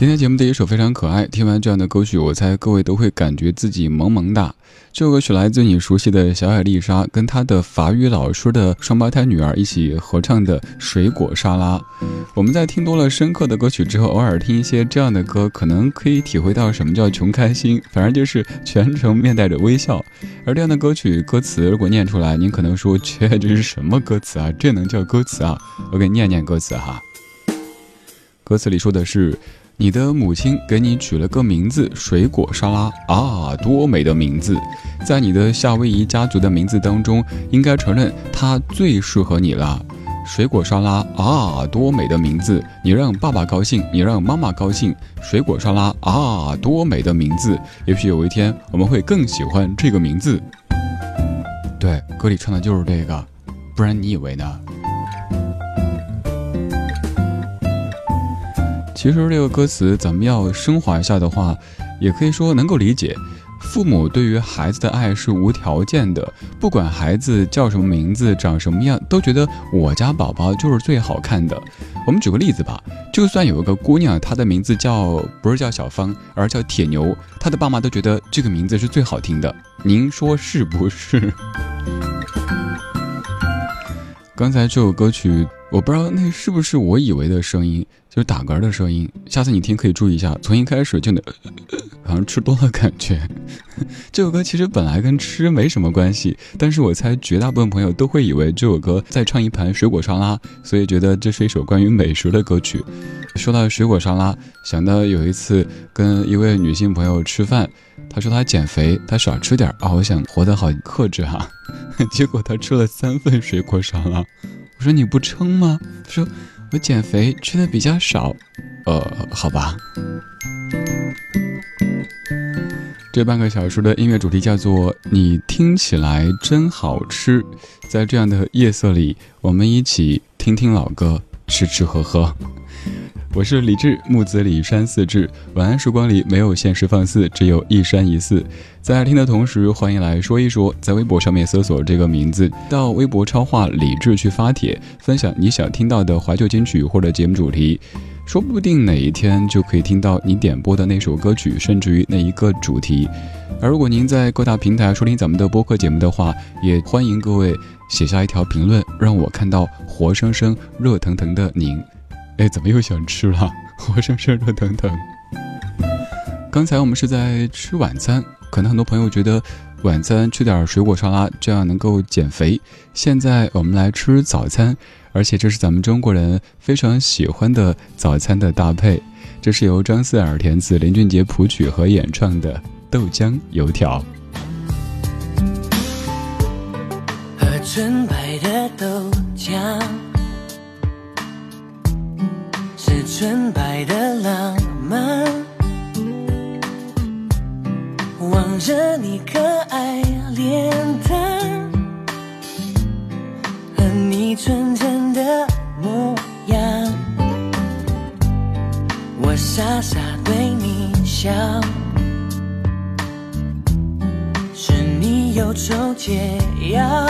今天节目的一首非常可爱，听完这样的歌曲，我猜各位都会感觉自己萌萌哒。这首歌曲来自你熟悉的小海丽莎跟她的法语老师的双胞胎女儿一起合唱的《水果沙拉》。我们在听多了深刻的歌曲之后，偶尔听一些这样的歌，可能可以体会到什么叫穷开心，反正就是全程面带着微笑。而这样的歌曲歌词如果念出来，您可能说：“切，这是什么歌词啊？这能叫歌词啊？”我给你念念歌词哈。歌词里说的是。你的母亲给你取了个名字“水果沙拉”啊，多美的名字！在你的夏威夷家族的名字当中，应该承认它最适合你了。水果沙拉啊，多美的名字！你让爸爸高兴，你让妈妈高兴。水果沙拉啊，多美的名字！也许有一天我们会更喜欢这个名字。对，歌里唱的就是这个，不然你以为呢？其实这个歌词，咱们要升华一下的话，也可以说能够理解。父母对于孩子的爱是无条件的，不管孩子叫什么名字、长什么样，都觉得我家宝宝就是最好看的。我们举个例子吧，就算有一个姑娘，她的名字叫不是叫小芳，而叫铁牛，她的爸妈都觉得这个名字是最好听的。您说是不是？刚才这首歌曲。我不知道那是不是我以为的声音，就是打嗝的声音。下次你听可以注意一下，从一开始就那，好像吃多了感觉。这首歌其实本来跟吃没什么关系，但是我猜绝大部分朋友都会以为这首歌在唱一盘水果沙拉，所以觉得这是一首关于美食的歌曲。说到水果沙拉，想到有一次跟一位女性朋友吃饭，她说她减肥，她少吃点啊，我想活得好克制哈。结果她吃了三份水果沙拉。我说你不撑吗？她说我减肥吃的比较少。呃，好吧。这半个小时的音乐主题叫做“你听起来真好吃”。在这样的夜色里，我们一起听听老歌，吃吃喝喝。我是李志，木子李山四志。晚安时光里没有现实放肆，只有一山一寺。在听的同时，欢迎来说一说，在微博上面搜索这个名字，到微博超话李志去发帖，分享你想听到的怀旧金曲或者节目主题。说不定哪一天就可以听到你点播的那首歌曲，甚至于那一个主题。而如果您在各大平台收听咱们的播客节目的话，也欢迎各位写下一条评论，让我看到活生生、热腾腾的您。哎，怎么又想吃了？活生生、热腾腾。刚才我们是在吃晚餐，可能很多朋友觉得晚餐吃点水果沙拉这样能够减肥。现在我们来吃早餐。而且这是咱们中国人非常喜欢的早餐的搭配，这是由张四耳填词、林俊杰谱曲和演唱的豆浆油条。纯白的浪漫。望着你可爱脸蛋。和你纯真的模样，我傻傻对你笑，是你忧愁解药。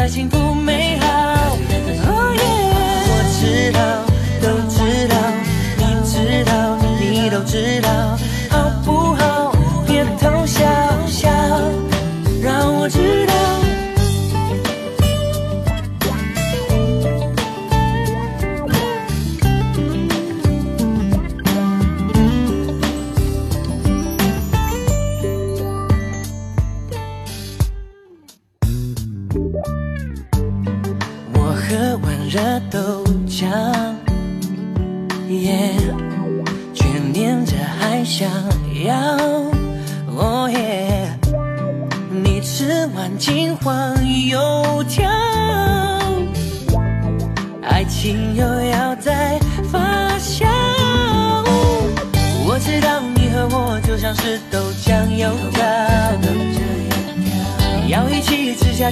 太幸福没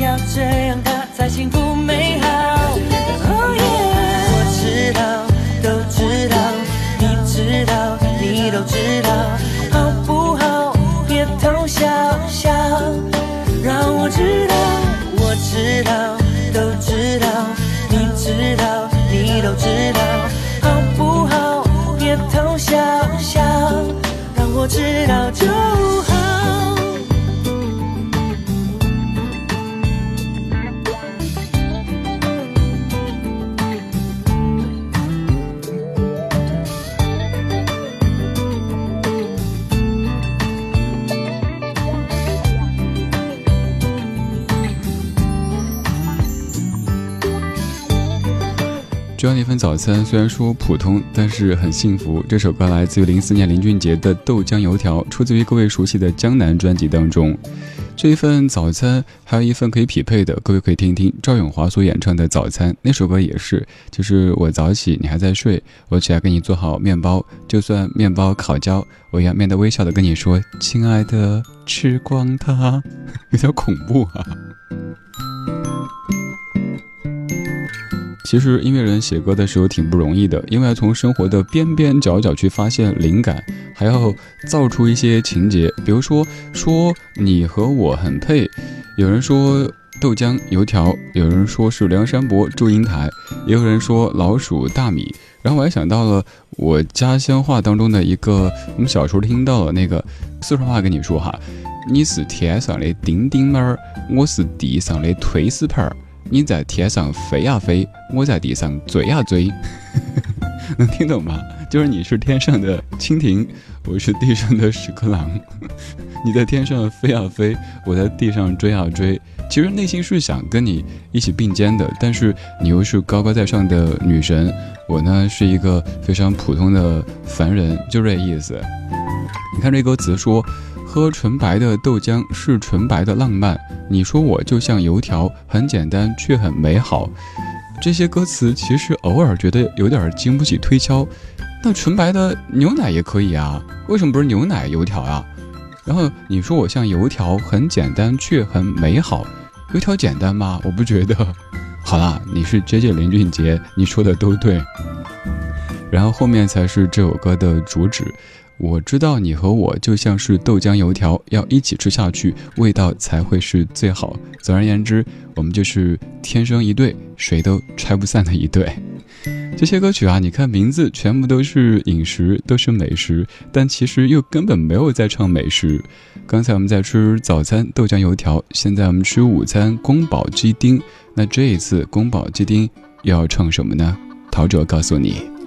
要这样，的才幸福美好。早餐虽然说普通，但是很幸福。这首歌来自于零四年林俊杰的《豆浆油条》，出自于各位熟悉的《江南》专辑当中。这一份早餐还有一份可以匹配的，各位可以听一听赵咏华所演唱的《早餐》那首歌也是，就是我早起你还在睡，我起来给你做好面包，就算面包烤焦，我也要面带微笑的跟你说，亲爱的，吃光它，有点恐怖啊。其实音乐人写歌的时候挺不容易的，因为要从生活的边边角角去发现灵感，还要造出一些情节。比如说，说你和我很配，有人说豆浆油条，有人说是梁山伯祝英台，也有人说老鼠大米。然后我还想到了我家乡话当中的一个，我们小时候听到的那个四川话跟你说哈，你是天上的丁丁儿，我是地上的推屎盆儿。你在天上飞呀飞，我在地上追呀追，能听懂吗？就是你是天上的蜻蜓，我是地上的屎壳郎。你在天上飞呀飞，我在地上追呀追。其实内心是想跟你一起并肩的，但是你又是高高在上的女神，我呢是一个非常普通的凡人，就这意思。你看这歌词说。喝纯白的豆浆是纯白的浪漫。你说我就像油条，很简单却很美好。这些歌词其实偶尔觉得有点经不起推敲。那纯白的牛奶也可以啊，为什么不是牛奶油条啊？然后你说我像油条，很简单却很美好。油条简单吗？我不觉得。好啦，你是 J J 林俊杰，你说的都对。然后后面才是这首歌的主旨。我知道你和我就像是豆浆油条，要一起吃下去，味道才会是最好。总而言之，我们就是天生一对，谁都拆不散的一对。这些歌曲啊，你看名字全部都是饮食，都是美食，但其实又根本没有在唱美食。刚才我们在吃早餐豆浆油条，现在我们吃午餐宫保鸡丁。那这一次宫保鸡丁又要唱什么呢？陶喆告诉你。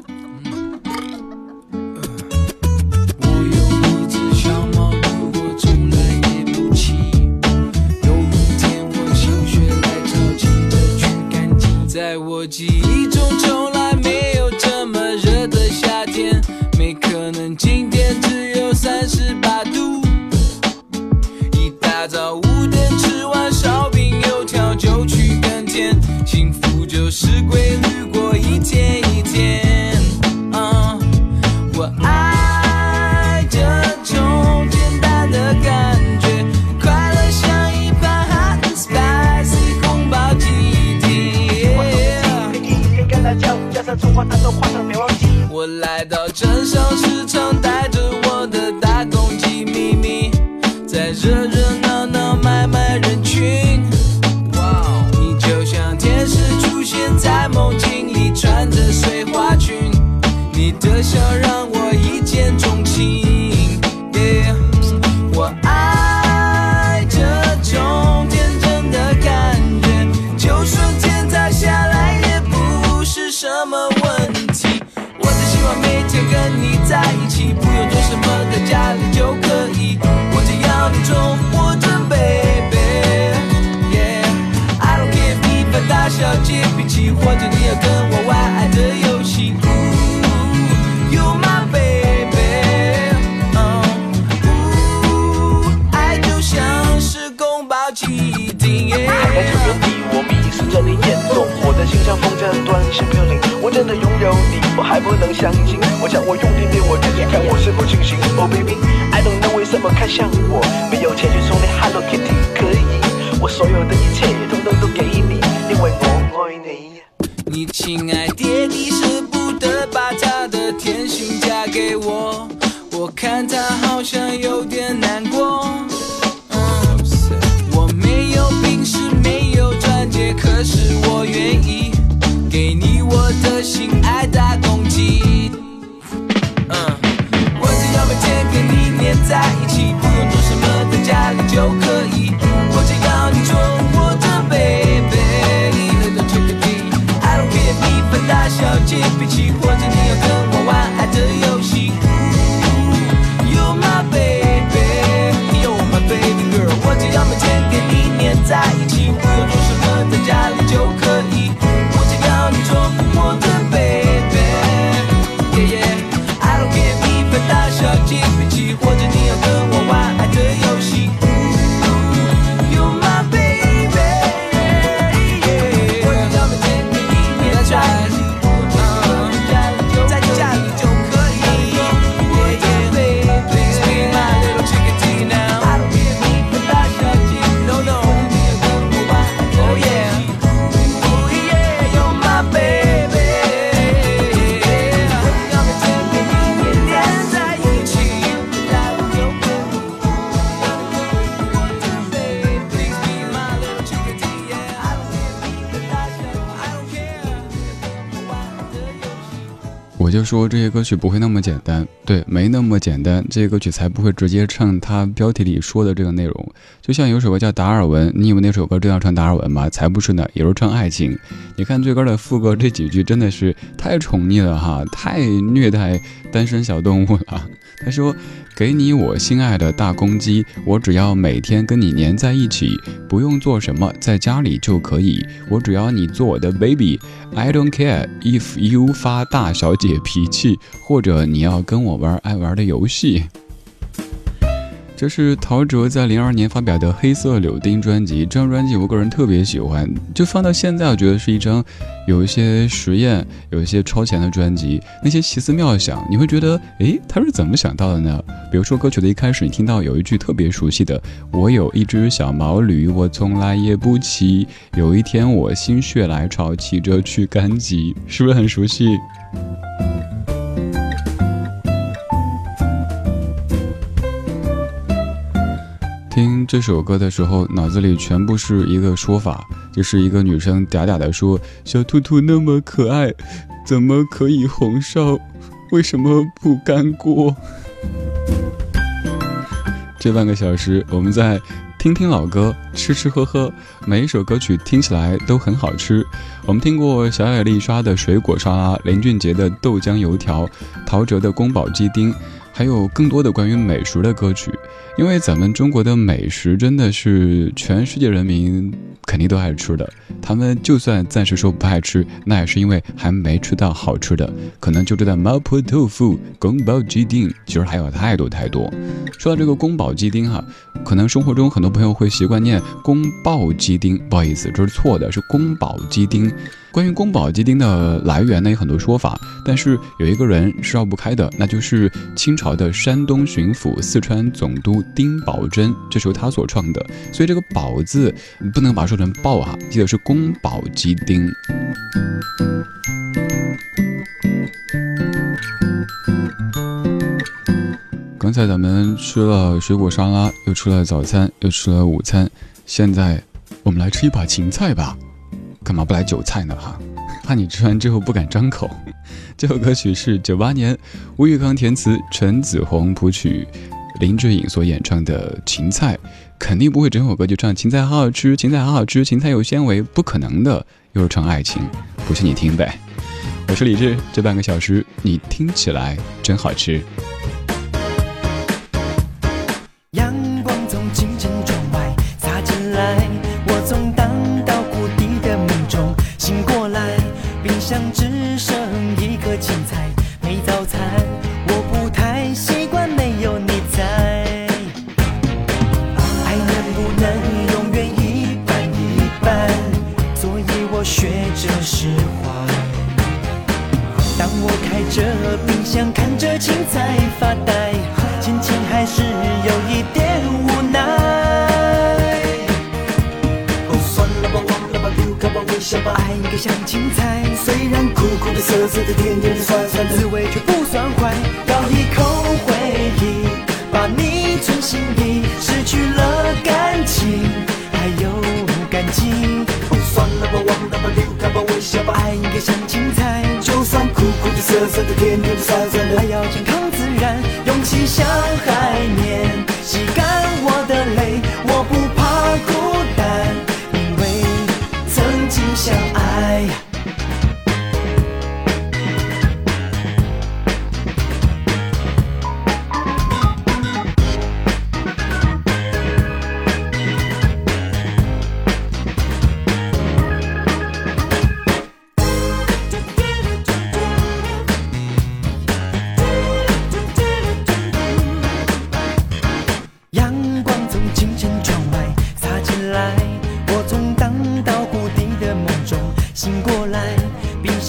我来到镇上市场，好像有点难过。我没有病史，没有钻戒，可是我愿意给你我的心爱大公鸡。我只要每天跟你黏在一起，不用做什么，在家里就可以。我只要你做在一起，不用做什么，在家里就我就说这些歌曲不会那么简单，对，没那么简单，这些歌曲才不会直接唱它标题里说的这个内容。就像有首歌叫《达尔文》，你以为那首歌真要唱达尔文吗？才不是呢，也是唱爱情。你看最高的副歌这几句真的是太宠溺了哈，太虐待单身小动物了。他说：“给你我心爱的大公鸡，我只要每天跟你粘在一起，不用做什么，在家里就可以。我只要你做我的 baby，I don't care if you 发大小姐脾气，或者你要跟我玩爱玩的游戏。”这是陶喆在零二年发表的《黑色柳丁》专辑，这张专辑我个人特别喜欢，就放到现在，我觉得是一张有一些实验、有一些超前的专辑。那些奇思妙想，你会觉得，诶，他是怎么想到的呢？比如说歌曲的一开始，你听到有一句特别熟悉的：“我有一只小毛驴，我从来也不骑，有一天我心血来潮，骑着去赶集”，是不是很熟悉？听这首歌的时候，脑子里全部是一个说法，就是一个女生嗲嗲的说：“小兔兔那么可爱，怎么可以红烧？为什么不干锅？”这半个小时，我们在听听老歌，吃吃喝喝，每一首歌曲听起来都很好吃。我们听过小野丽莎的水果沙拉，林俊杰的豆浆油条，陶喆的宫保鸡丁。还有更多的关于美食的歌曲，因为咱们中国的美食真的是全世界人民肯定都爱吃的。他们就算暂时说不爱吃，那也是因为还没吃到好吃的。可能就知道麻婆豆腐、宫保鸡丁，其实还有太多太多。说到这个宫保鸡丁哈，可能生活中很多朋友会习惯念宫爆鸡丁，不好意思，这是错的，是宫保鸡丁。关于宫保鸡丁的来源呢，有很多说法，但是有一个人是绕不开的，那就是清朝的山东巡抚、四川总督丁宝桢，这是由他所创的。所以这个“宝”字不能把它说成“爆”哈，记得是宫保鸡丁。刚才咱们吃了水果沙拉，又吃了早餐，又吃了午餐，现在我们来吃一把芹菜吧。干嘛不来韭菜呢？哈，怕你吃完之后不敢张口。这首歌曲是九八年吴玉康填词，陈子红谱曲，林志颖所演唱的《芹菜》，肯定不会整首歌就唱芹菜好好吃，芹菜好好吃，芹菜有纤维，不可能的。又是唱爱情，不信你听呗。我是李志，这半个小时你听起来真好吃。watching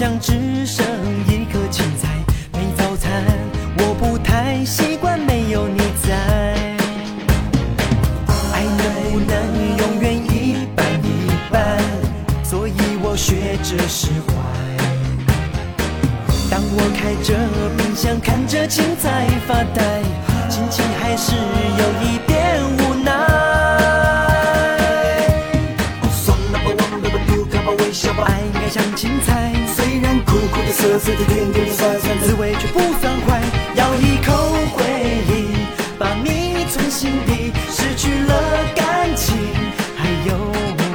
想只剩苦苦的涩涩的甜甜的酸酸的滋味却不算坏咬一口回忆把你存心底失去了感情还有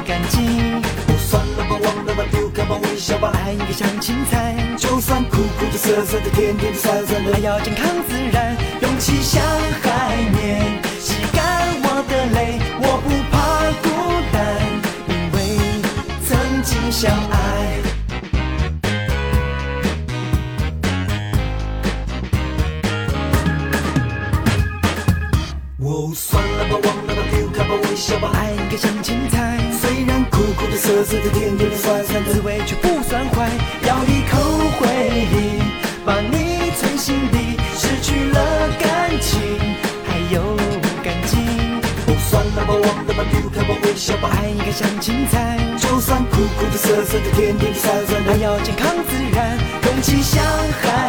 感激就算了吧忘了吧丢开吧微笑吧爱应该像青菜就算苦苦的涩涩的甜甜的酸酸的还要健康自然勇气像海绵吸干我的泪我不怕孤单因为曾经相爱微笑吧，爱应该像青菜，虽然苦苦的、涩涩的、甜甜的、酸酸的，滋味却不算坏。咬一口回忆，把你存心底，失去了感情，还有感激。哦，算了吧，忘了吧，丢开吧，微笑吧，爱应该像青菜，就算苦苦的、涩涩的、甜甜的、酸酸的，还要健康自然，勇气像海